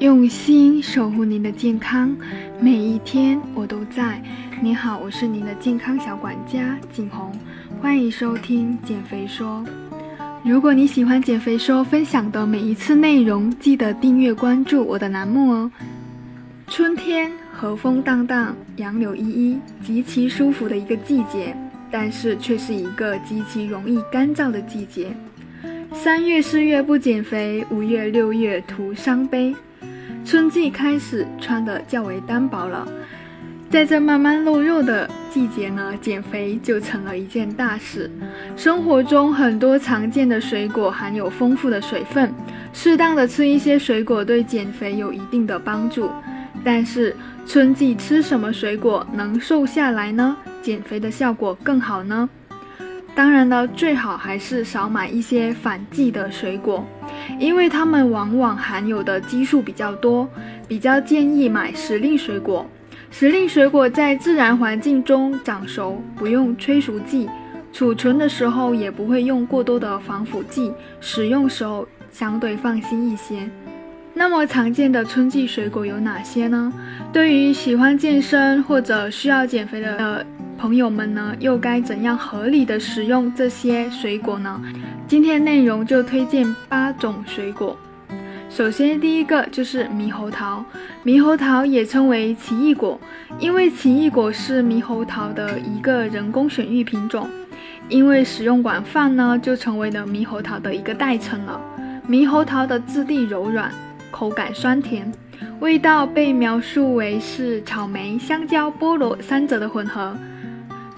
用心守护您的健康，每一天我都在。你好，我是您的健康小管家景红，欢迎收听减肥说。如果你喜欢减肥说分享的每一次内容，记得订阅关注我的栏目哦。春天和风荡荡，杨柳依依，极其舒服的一个季节，但是却是一个极其容易干燥的季节。三月四月不减肥，五月六月徒伤悲。春季开始穿的较为单薄了，在这慢慢露肉的季节呢，减肥就成了一件大事。生活中很多常见的水果含有丰富的水分，适当的吃一些水果对减肥有一定的帮助。但是春季吃什么水果能瘦下来呢？减肥的效果更好呢？当然了，最好还是少买一些反季的水果。因为它们往往含有的激素比较多，比较建议买时令水果。时令水果在自然环境中长熟，不用催熟剂，储存的时候也不会用过多的防腐剂，使用时候相对放心一些。那么常见的春季水果有哪些呢？对于喜欢健身或者需要减肥的朋友们呢，又该怎样合理的食用这些水果呢？今天内容就推荐八种水果。首先，第一个就是猕猴桃。猕猴桃也称为奇异果，因为奇异果是猕猴桃的一个人工选育品种。因为使用广泛呢，就成为了猕猴桃的一个代称了。猕猴桃的质地柔软，口感酸甜，味道被描述为是草莓、香蕉、菠萝三者的混合。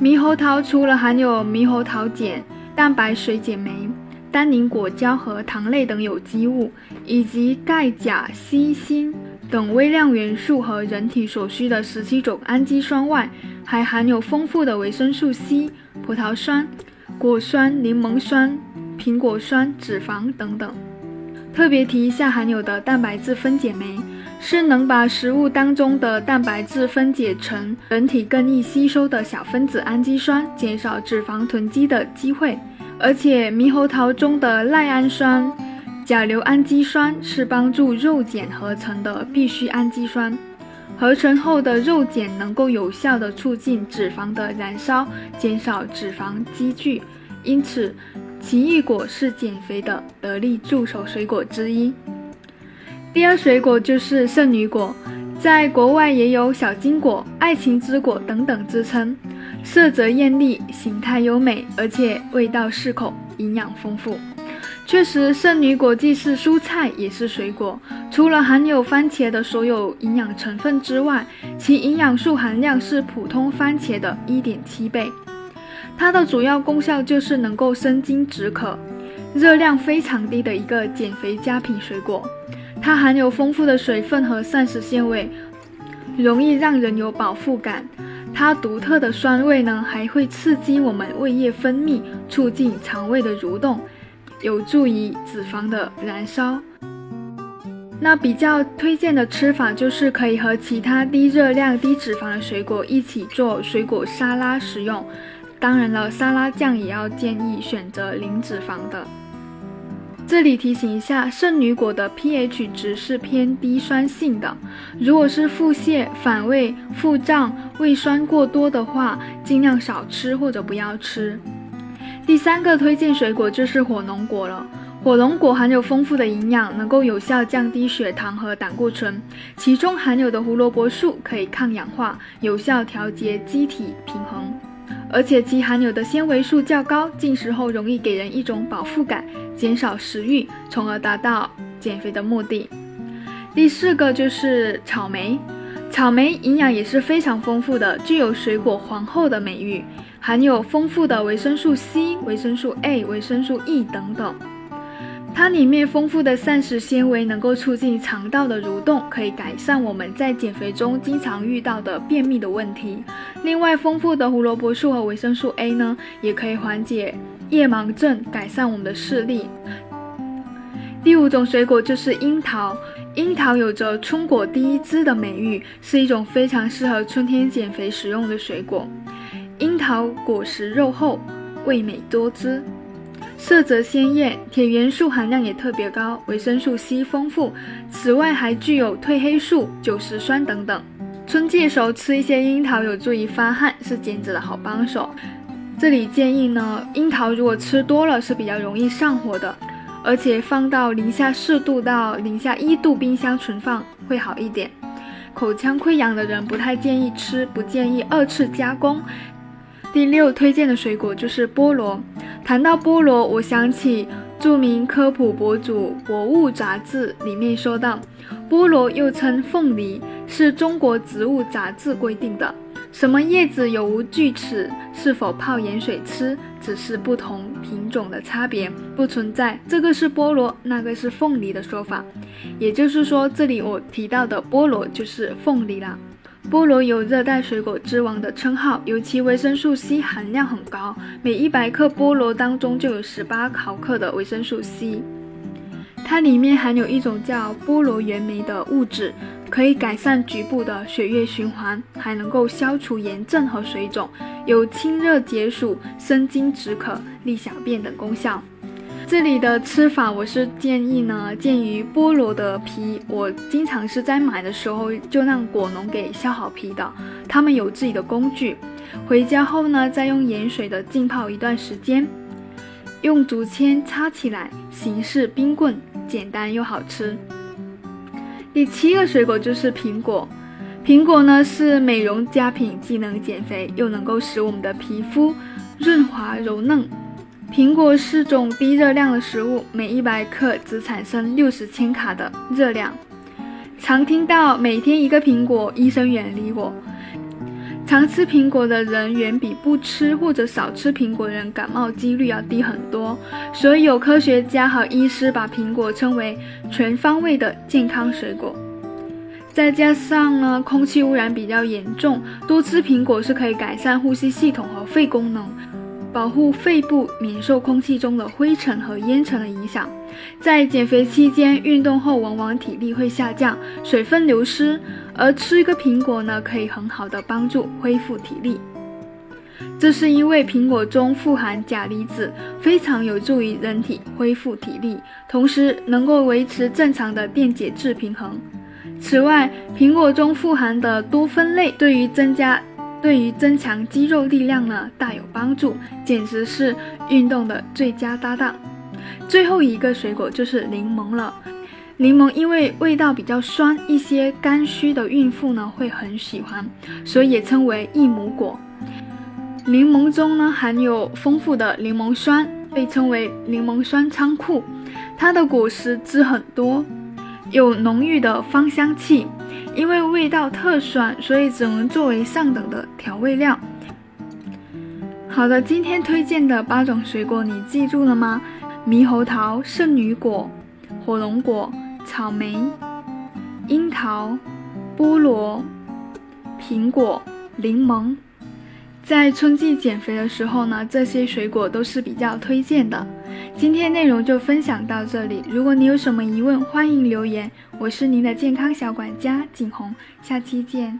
猕猴桃除了含有猕猴桃碱。蛋白水解酶、单宁果胶和糖类等有机物，以及钙、钾、硒、锌等微量元素和人体所需的十七种氨基酸外，还含有丰富的维生素 C、葡萄酸、果酸、柠檬酸、苹果酸、脂肪等等。特别提一下含有的蛋白质分解酶。是能把食物当中的蛋白质分解成人体更易吸收的小分子氨基酸，减少脂肪囤积的机会。而且，猕猴桃中的赖氨酸、甲硫氨基酸是帮助肉碱合成的必需氨基酸，合成后的肉碱能够有效的促进脂肪的燃烧，减少脂肪积聚。因此，奇异果是减肥的得力助手水果之一。第二水果就是圣女果，在国外也有小金果、爱情之果等等之称，色泽艳丽，形态优美，而且味道适口，营养丰富。确实，圣女果既是蔬菜也是水果，除了含有番茄的所有营养成分之外，其营养素含量是普通番茄的一点七倍。它的主要功效就是能够生津止渴，热量非常低的一个减肥佳品水果。它含有丰富的水分和膳食纤维，容易让人有饱腹感。它独特的酸味呢，还会刺激我们胃液分泌，促进肠胃的蠕动，有助于脂肪的燃烧。那比较推荐的吃法就是可以和其他低热量、低脂肪的水果一起做水果沙拉食用。当然了，沙拉酱也要建议选择零脂肪的。这里提醒一下，圣女果的 pH 值是偏低酸性的，如果是腹泻、反胃、腹胀、胃酸过多的话，尽量少吃或者不要吃。第三个推荐水果就是火龙果了，火龙果含有丰富的营养，能够有效降低血糖和胆固醇，其中含有的胡萝卜素可以抗氧化，有效调节机体平衡。而且其含有的纤维素较高，进食后容易给人一种饱腹感，减少食欲，从而达到减肥的目的。第四个就是草莓，草莓营养也是非常丰富的，具有水果皇后的美誉，含有丰富的维生素 C、维生素 A、维生素 E 等等。它里面丰富的膳食纤维能够促进肠道的蠕动，可以改善我们在减肥中经常遇到的便秘的问题。另外，丰富的胡萝卜素和维生素 A 呢，也可以缓解夜盲症，改善我们的视力。第五种水果就是樱桃，樱桃有着“春果第一枝”的美誉，是一种非常适合春天减肥食用的水果。樱桃果实肉厚，味美多汁。色泽鲜艳，铁元素含量也特别高，维生素 C 丰富。此外，还具有褪黑素、酒石酸等等。春季时候吃一些樱桃有助于发汗，是减脂的好帮手。这里建议呢，樱桃如果吃多了是比较容易上火的，而且放到零下四度到零下一度冰箱存放会好一点。口腔溃疡的人不太建议吃，不建议二次加工。第六推荐的水果就是菠萝。谈到菠萝，我想起著名科普博主《博物杂志》里面说到，菠萝又称凤梨，是中国植物杂志规定的。什么叶子有无锯齿，是否泡盐水吃，只是不同品种的差别，不存在这个是菠萝，那个是凤梨的说法。也就是说，这里我提到的菠萝就是凤梨啦。菠萝有热带水果之王的称号，尤其维生素 C 含量很高，每一百克菠萝当中就有十八毫克的维生素 C。它里面含有一种叫菠萝原酶的物质，可以改善局部的血液循环，还能够消除炎症和水肿，有清热解暑、生津止渴、利小便等功效。这里的吃法，我是建议呢，鉴于菠萝的皮，我经常是在买的时候就让果农给削好皮的，他们有自己的工具，回家后呢，再用盐水的浸泡一段时间，用竹签插起来，形似冰棍。简单又好吃。第七个水果就是苹果，苹果呢是美容佳品，既能减肥，又能够使我们的皮肤润滑柔嫩。苹果是种低热量的食物，每一百克只产生六十千卡的热量。常听到每天一个苹果，医生远离我。常吃苹果的人远比不吃或者少吃苹果的人感冒几率要低很多，所以有科学家和医师把苹果称为全方位的健康水果。再加上呢，空气污染比较严重，多吃苹果是可以改善呼吸系统和肺功能。保护肺部免受空气中的灰尘和烟尘的影响。在减肥期间，运动后往往体力会下降，水分流失，而吃一个苹果呢，可以很好的帮助恢复体力。这是因为苹果中富含钾离子，非常有助于人体恢复体力，同时能够维持正常的电解质平衡。此外，苹果中富含的多酚类对于增加。对于增强肌肉力量呢，大有帮助，简直是运动的最佳搭档。最后一个水果就是柠檬了。柠檬因为味道比较酸，一些肝虚的孕妇呢会很喜欢，所以也称为益母果。柠檬中呢含有丰富的柠檬酸，被称为柠檬酸仓库。它的果实汁很多，有浓郁的芳香气。因为味道特酸，所以只能作为上等的调味料。好的，今天推荐的八种水果你记住了吗？猕猴桃、圣女果、火龙果、草莓、樱桃、菠萝、苹果、柠檬。在春季减肥的时候呢，这些水果都是比较推荐的。今天内容就分享到这里，如果你有什么疑问，欢迎留言。我是您的健康小管家景红，下期见。